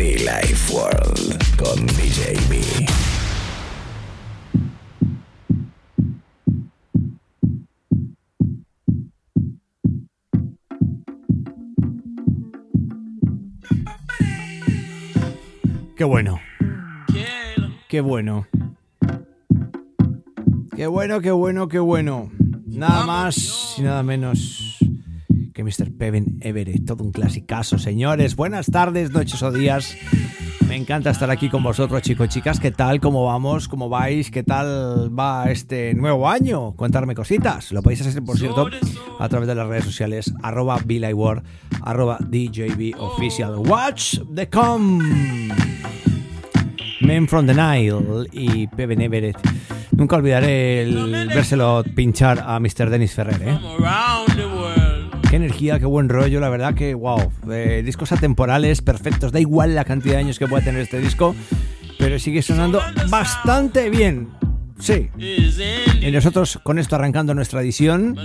Be Life World con DJ B. Qué bueno. Qué bueno. Qué bueno, qué bueno, qué bueno. Nada más y nada menos que Mr. Peven Everett. Todo un clasicazo, señores. Buenas tardes, noches o días. Me encanta estar aquí con vosotros, chicos chicas. ¿Qué tal? ¿Cómo vamos? ¿Cómo vais? ¿Qué tal va este nuevo año? Contarme cositas. Lo podéis hacer, por cierto, a través de las redes sociales. Arroba BeLiveWord, arroba DJB Official. Watch the com. Men from the Nile y Peven Everett. Nunca olvidaré el vérselo pinchar a Mr. Dennis Ferrer, ¿eh? Qué energía, qué buen rollo, la verdad que, wow. Eh, discos atemporales, perfectos. Da igual la cantidad de años que pueda tener este disco, pero sigue sonando bastante bien. Sí. Y nosotros con esto arrancando nuestra edición.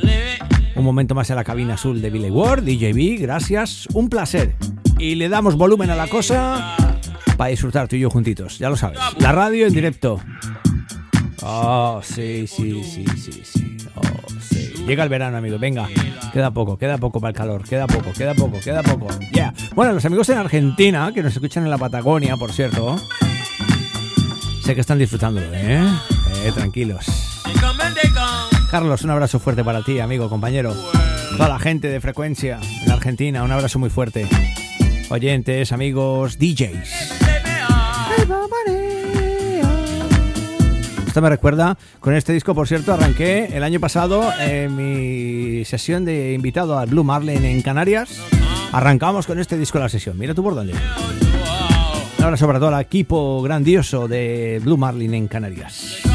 Un momento más en la cabina azul de Billy Ward, DJB, gracias. Un placer. Y le damos volumen a la cosa para disfrutar tú y yo juntitos, ya lo sabes. La radio en directo. Oh, sí, sí, sí, sí, sí. Llega el verano, amigo. Venga, queda poco, queda poco para el calor. Queda poco, queda poco, queda poco. Ya. Bueno, los amigos en Argentina, que nos escuchan en la Patagonia, por cierto. Sé que están disfrutándolo, ¿eh? Eh, tranquilos. Carlos, un abrazo fuerte para ti, amigo, compañero. Toda la gente de frecuencia en Argentina, un abrazo muy fuerte. Oyentes, amigos, DJs. Me recuerda, con este disco, por cierto, arranqué el año pasado en mi sesión de invitado al Blue Marlin en Canarias. Arrancamos con este disco la sesión. Mira tú por dónde. Abrazo para todo el equipo grandioso de Blue Marlin en Canarias.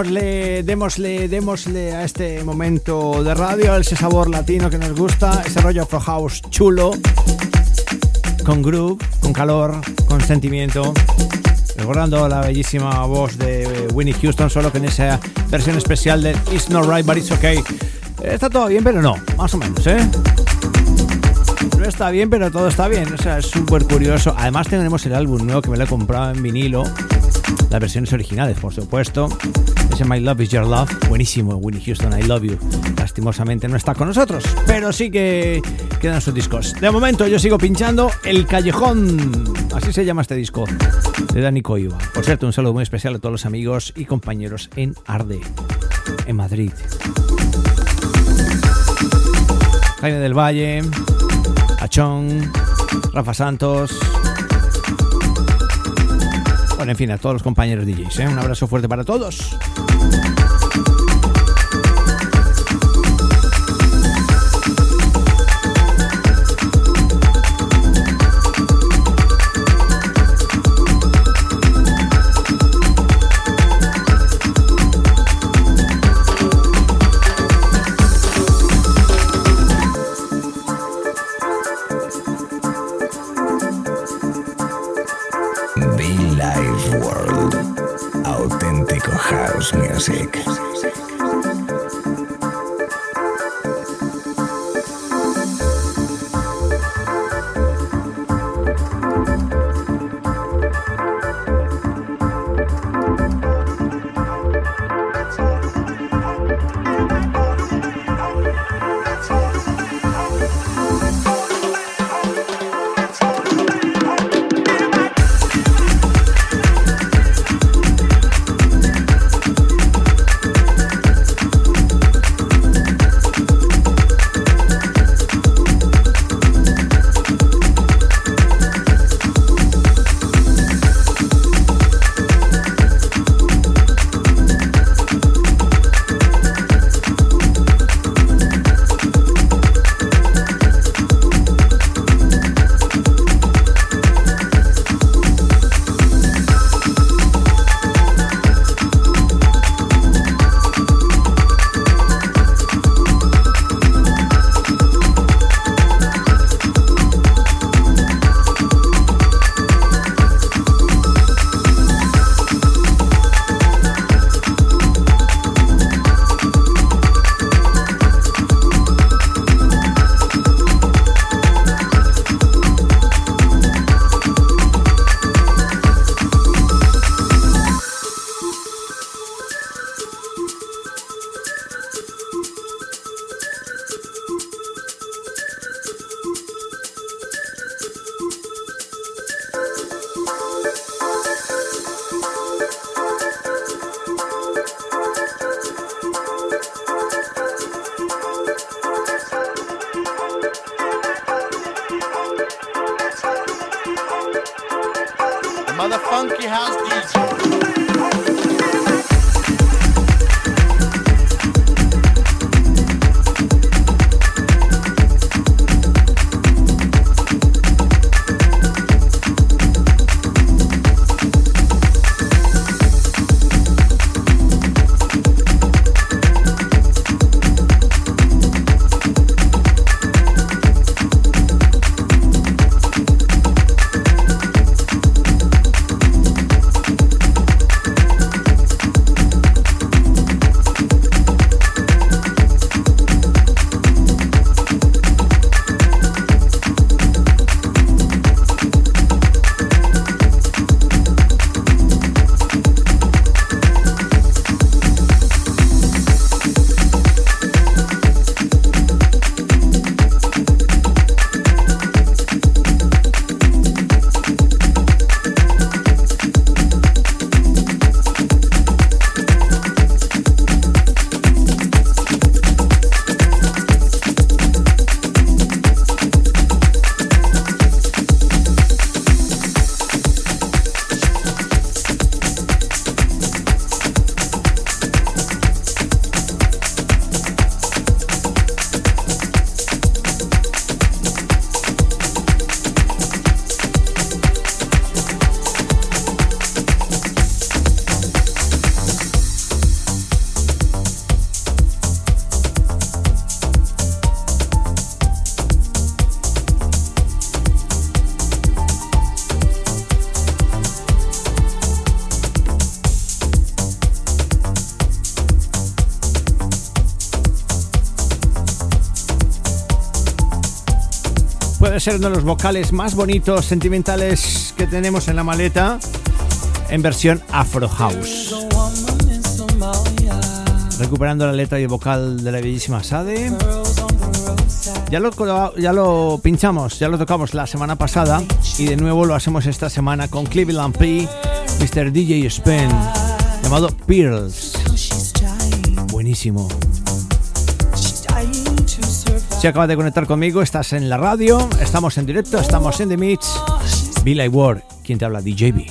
Démosle, démosle, démosle a este momento de radio ese sabor latino que nos gusta, ese rollo Afro House chulo, con groove, con calor, con sentimiento. Recordando la bellísima voz de Winnie Houston, solo que en esa versión especial de It's Not Right But It's Okay. Está todo bien, pero no, más o menos, ¿eh? No está bien, pero todo está bien. O sea, es súper curioso. Además, tenemos el álbum nuevo que me lo he comprado en vinilo. Las versiones originales, por supuesto. Ese My Love Is Your Love. Buenísimo, Winnie Houston, I Love You. Lastimosamente no está con nosotros, pero sí que quedan sus discos. De momento yo sigo pinchando El Callejón. Así se llama este disco de Dani Coiva. Por cierto, un saludo muy especial a todos los amigos y compañeros en Arde, en Madrid. Jaime del Valle, Achón, Rafa Santos, bueno, en fin, a todos los compañeros DJs. ¿eh? Un abrazo fuerte para todos. Ser uno de los vocales más bonitos, sentimentales que tenemos en la maleta en versión Afro House. Recuperando la letra y el vocal de la bellísima Sade. Ya lo, ya lo pinchamos, ya lo tocamos la semana pasada y de nuevo lo hacemos esta semana con Cleveland P, Mr. DJ Spen, llamado Pearls. Buenísimo. Si acabas de conectar conmigo, estás en la radio, estamos en directo, estamos en The Mix. Billy Ward, quien te habla, DJB.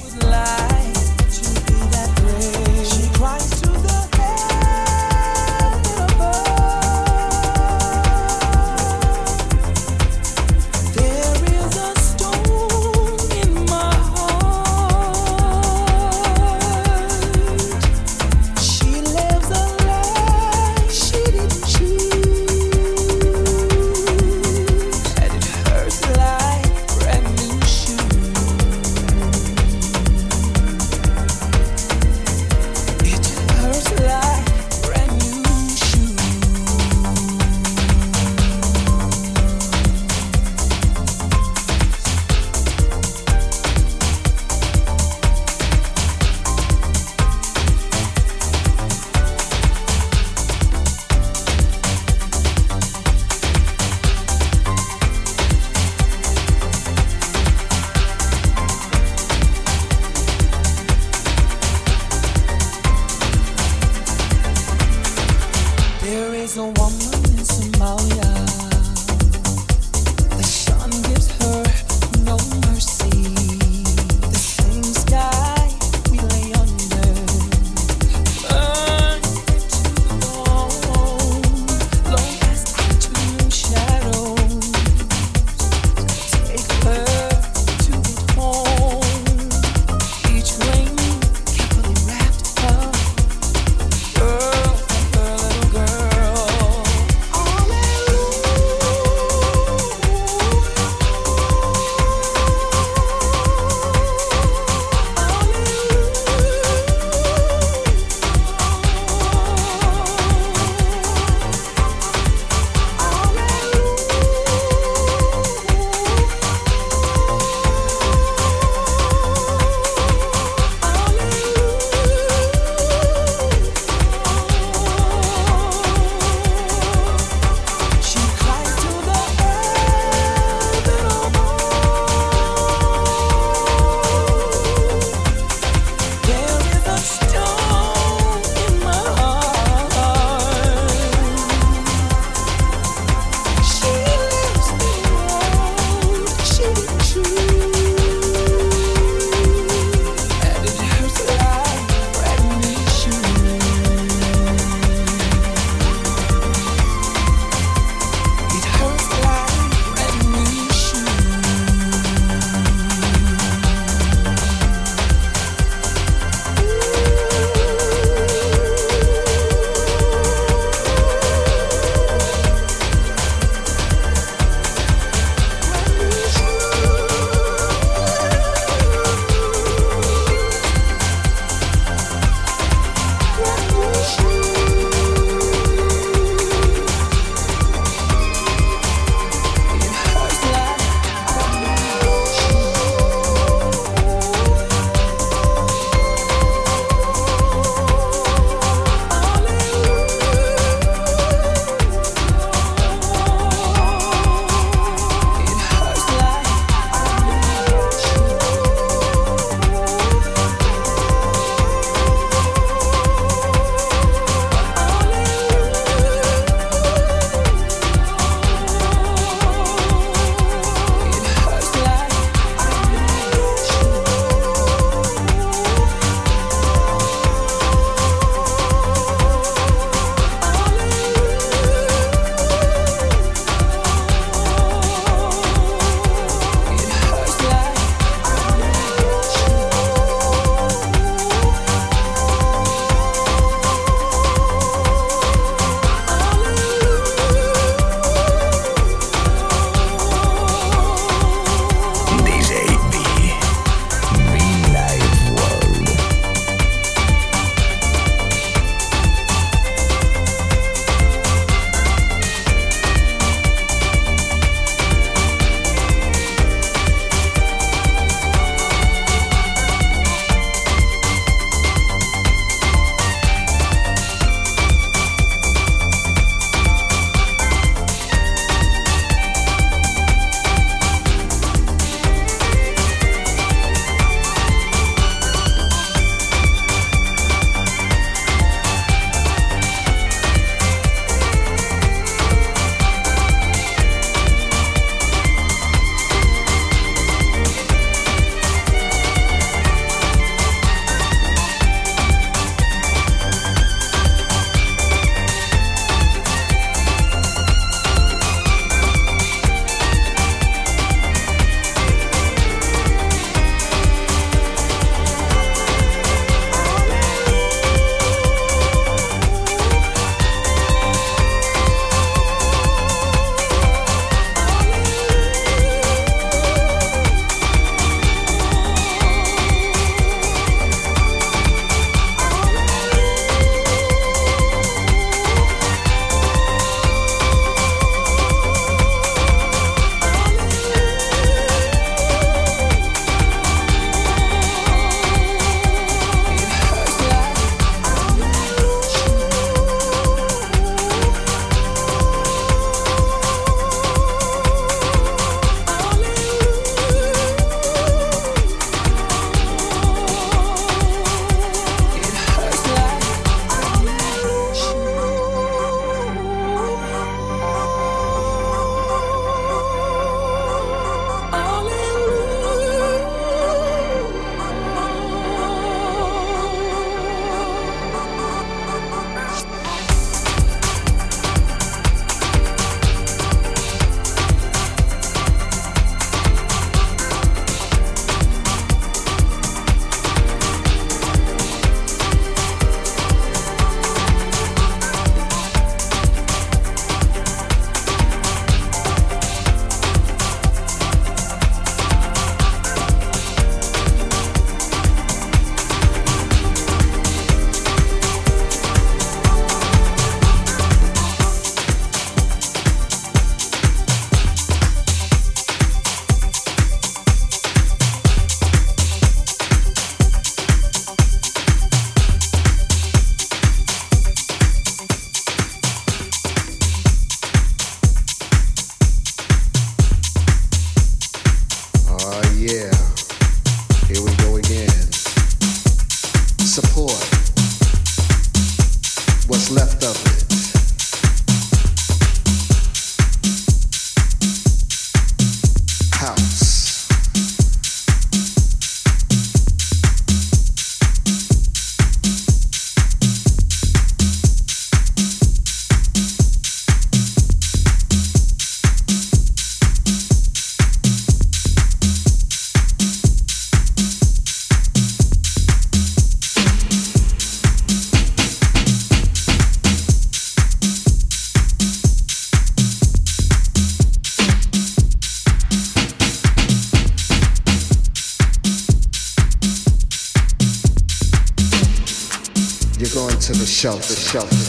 Shelf, the shelf.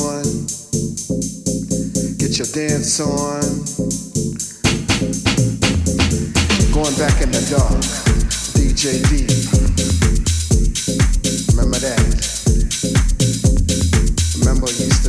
on, get your dance on. Going back in the dark, DJ Deep. Remember that. Remember you.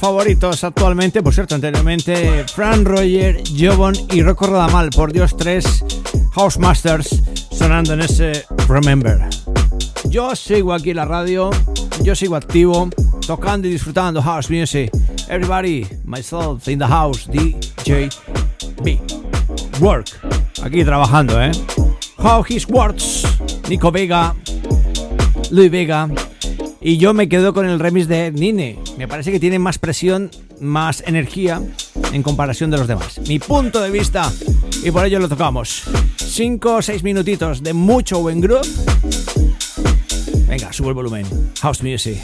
Favoritos actualmente, por cierto, anteriormente Fran Roger, Jobon y Rocco Rodamal, por Dios, tres House Masters sonando en ese Remember. Yo sigo aquí la radio, yo sigo activo, tocando y disfrutando house music. Everybody, myself in the house, DJ B. Work, aquí trabajando, ¿eh? How His Words, Nico Vega, Luis Vega, y yo me quedo con el remix de Nine. Me parece que tiene más presión, más energía en comparación de los demás. Mi punto de vista. Y por ello lo tocamos. 5 o 6 minutitos de mucho buen groove. Venga, subo el volumen. House Music.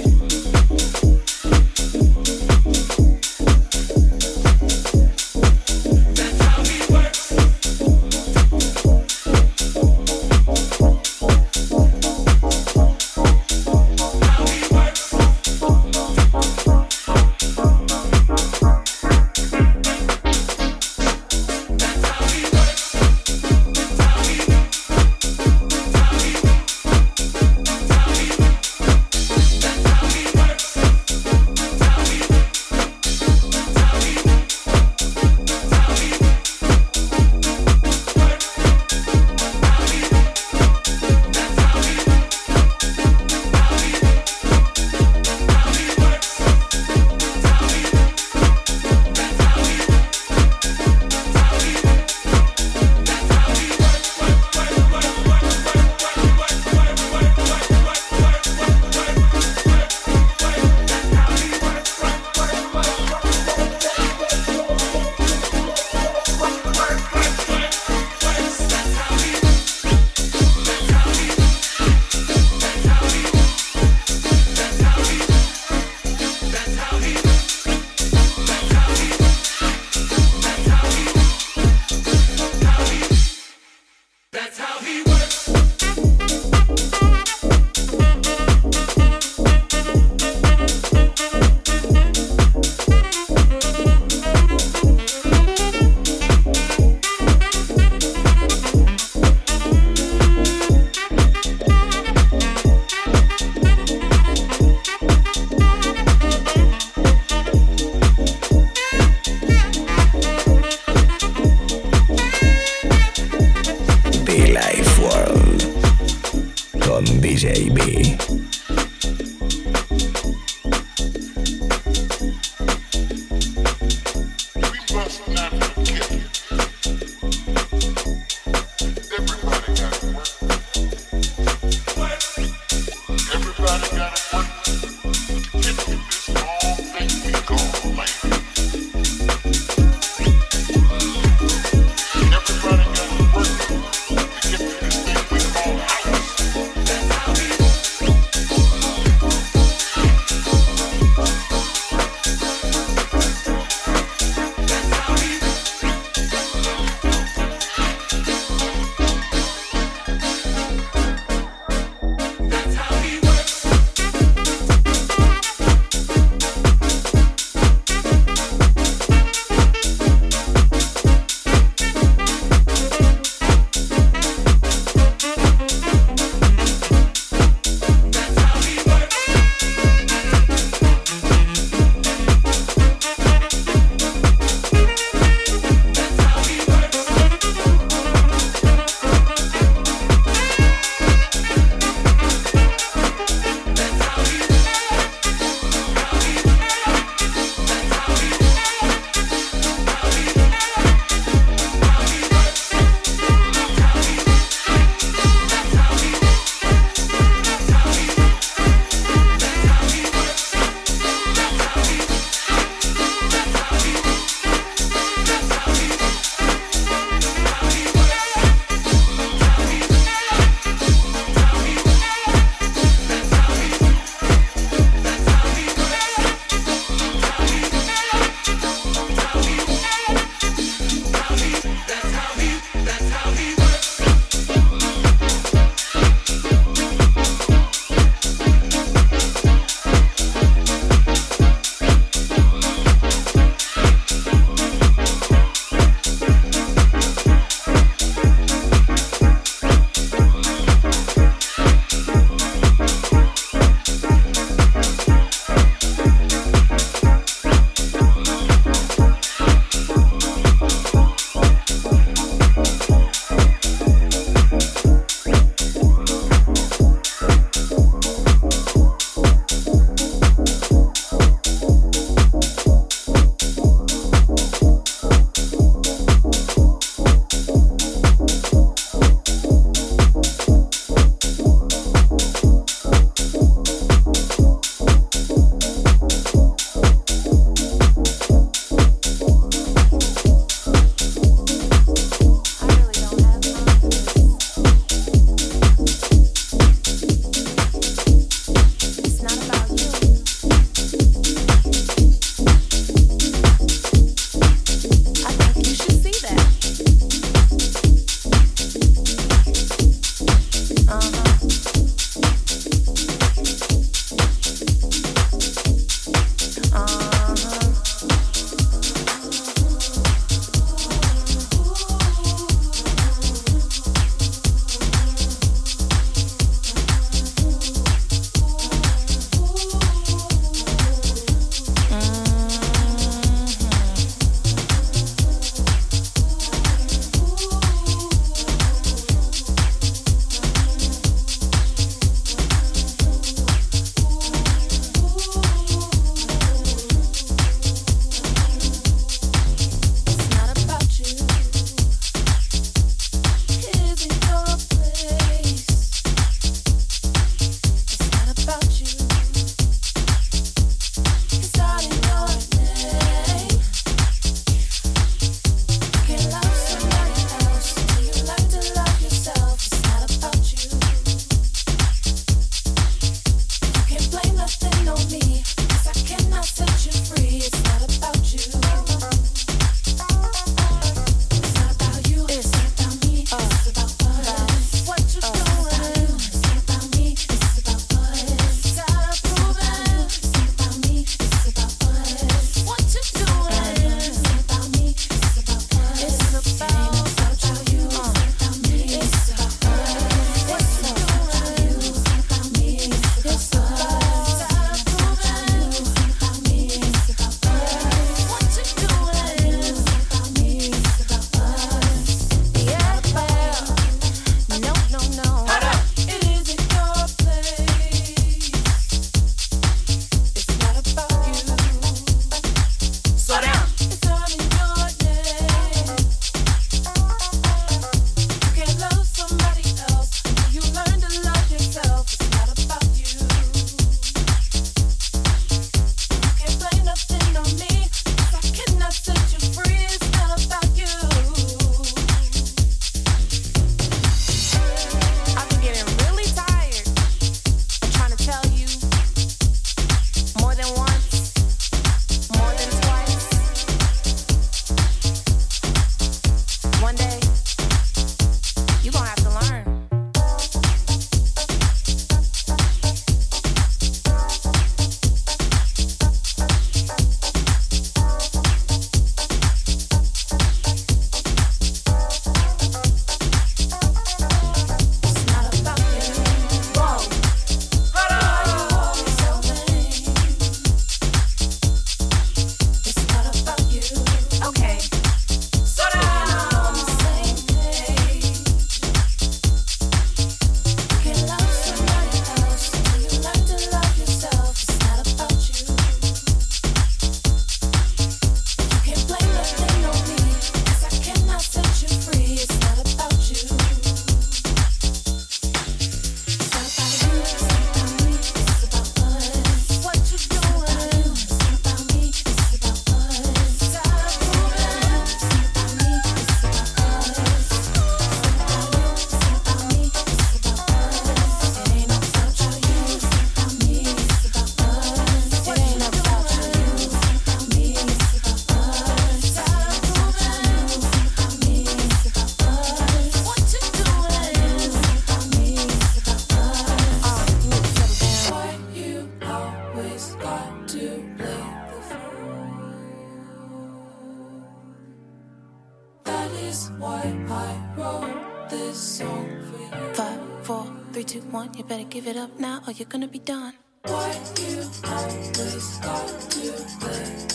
Is why I wrote this song for you. Five, four, three, two, one. You better give it up now, or you're gonna be done. Why you always got to play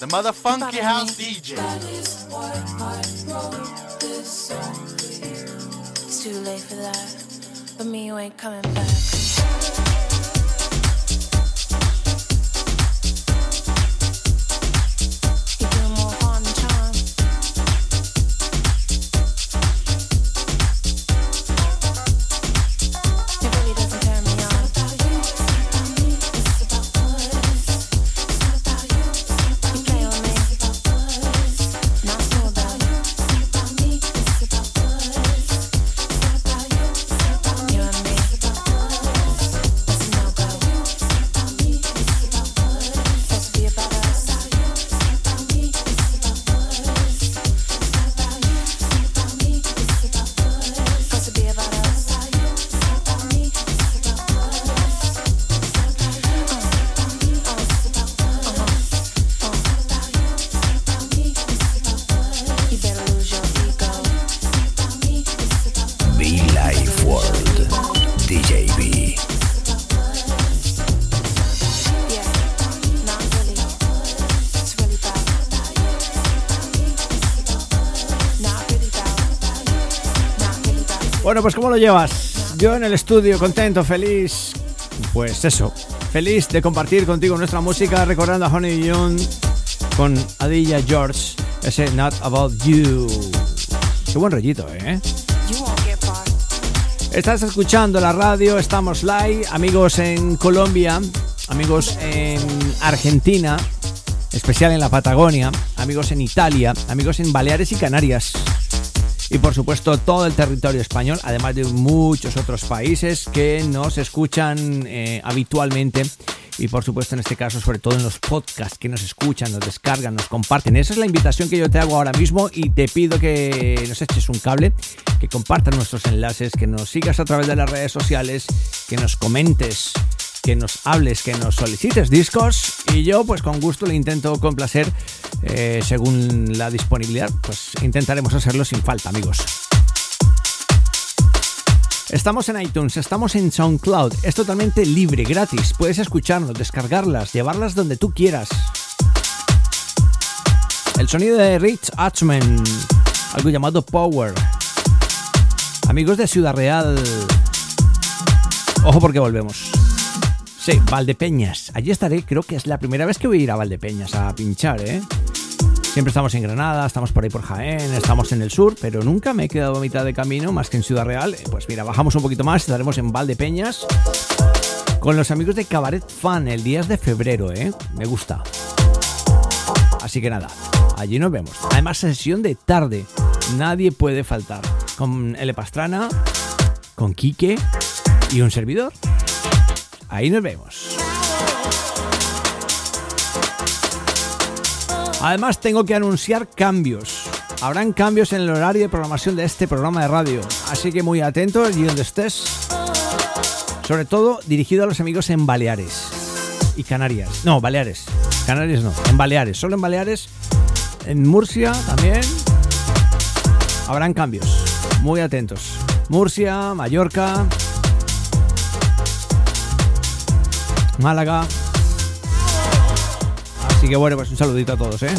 The motherfunky house DJ. That is why I wrote this song for you. It's too late for that, but me, you ain't coming back. Bueno, pues ¿cómo lo llevas? Yo en el estudio, contento, feliz. Pues eso, feliz de compartir contigo nuestra música, recordando a Honey Young con Adilla George, ese Not About You. Qué buen rollito, ¿eh? Estás escuchando la radio, estamos live, amigos en Colombia, amigos en Argentina, especial en la Patagonia, amigos en Italia, amigos en Baleares y Canarias. Y por supuesto todo el territorio español, además de muchos otros países que nos escuchan eh, habitualmente. Y por supuesto en este caso, sobre todo en los podcasts que nos escuchan, nos descargan, nos comparten. Esa es la invitación que yo te hago ahora mismo y te pido que nos eches un cable, que compartas nuestros enlaces, que nos sigas a través de las redes sociales, que nos comentes, que nos hables, que nos solicites discos y yo pues con gusto le intento complacer eh, según la disponibilidad, pues intentaremos hacerlo sin falta amigos. Estamos en iTunes, estamos en SoundCloud, es totalmente libre, gratis, puedes escucharnos, descargarlas, llevarlas donde tú quieras. El sonido de Rich Hatchman, algo llamado Power. Amigos de Ciudad Real, ojo porque volvemos. Sí, Valdepeñas. Allí estaré, creo que es la primera vez que voy a ir a Valdepeñas a pinchar, ¿eh? Siempre estamos en Granada, estamos por ahí por Jaén, estamos en el sur, pero nunca me he quedado a mitad de camino más que en Ciudad Real. Pues mira, bajamos un poquito más, estaremos en Valdepeñas con los amigos de Cabaret Fan el 10 de febrero, ¿eh? Me gusta. Así que nada, allí nos vemos. Además, sesión de tarde, nadie puede faltar. Con L. Pastrana, con Quique y un servidor. Ahí nos vemos. Además tengo que anunciar cambios. Habrán cambios en el horario de programación de este programa de radio. Así que muy atentos y donde estés. Sobre todo dirigido a los amigos en Baleares y Canarias. No, Baleares. Canarias no, en Baleares. Solo en Baleares. En Murcia también. Habrán cambios. Muy atentos. Murcia, Mallorca, Málaga. Así que bueno, pues un saludito a todos, ¿eh?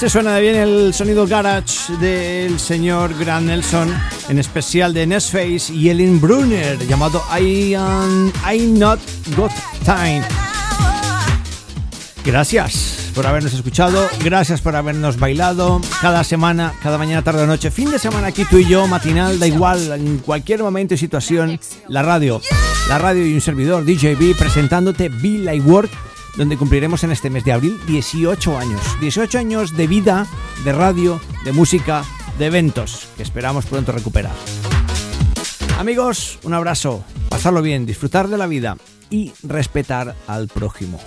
Se suena de bien el sonido garage del señor Grant Nelson, en especial de Nesface y Ellen Brunner, llamado I, am, I Not Got Time. Gracias por habernos escuchado, gracias por habernos bailado cada semana, cada mañana, tarde o noche, fin de semana aquí tú y yo, matinal, da igual, en cualquier momento y situación, la radio, la radio y un servidor DJB presentándote Be Like Work donde cumpliremos en este mes de abril 18 años. 18 años de vida, de radio, de música, de eventos, que esperamos pronto recuperar. Amigos, un abrazo, pasarlo bien, disfrutar de la vida y respetar al prójimo.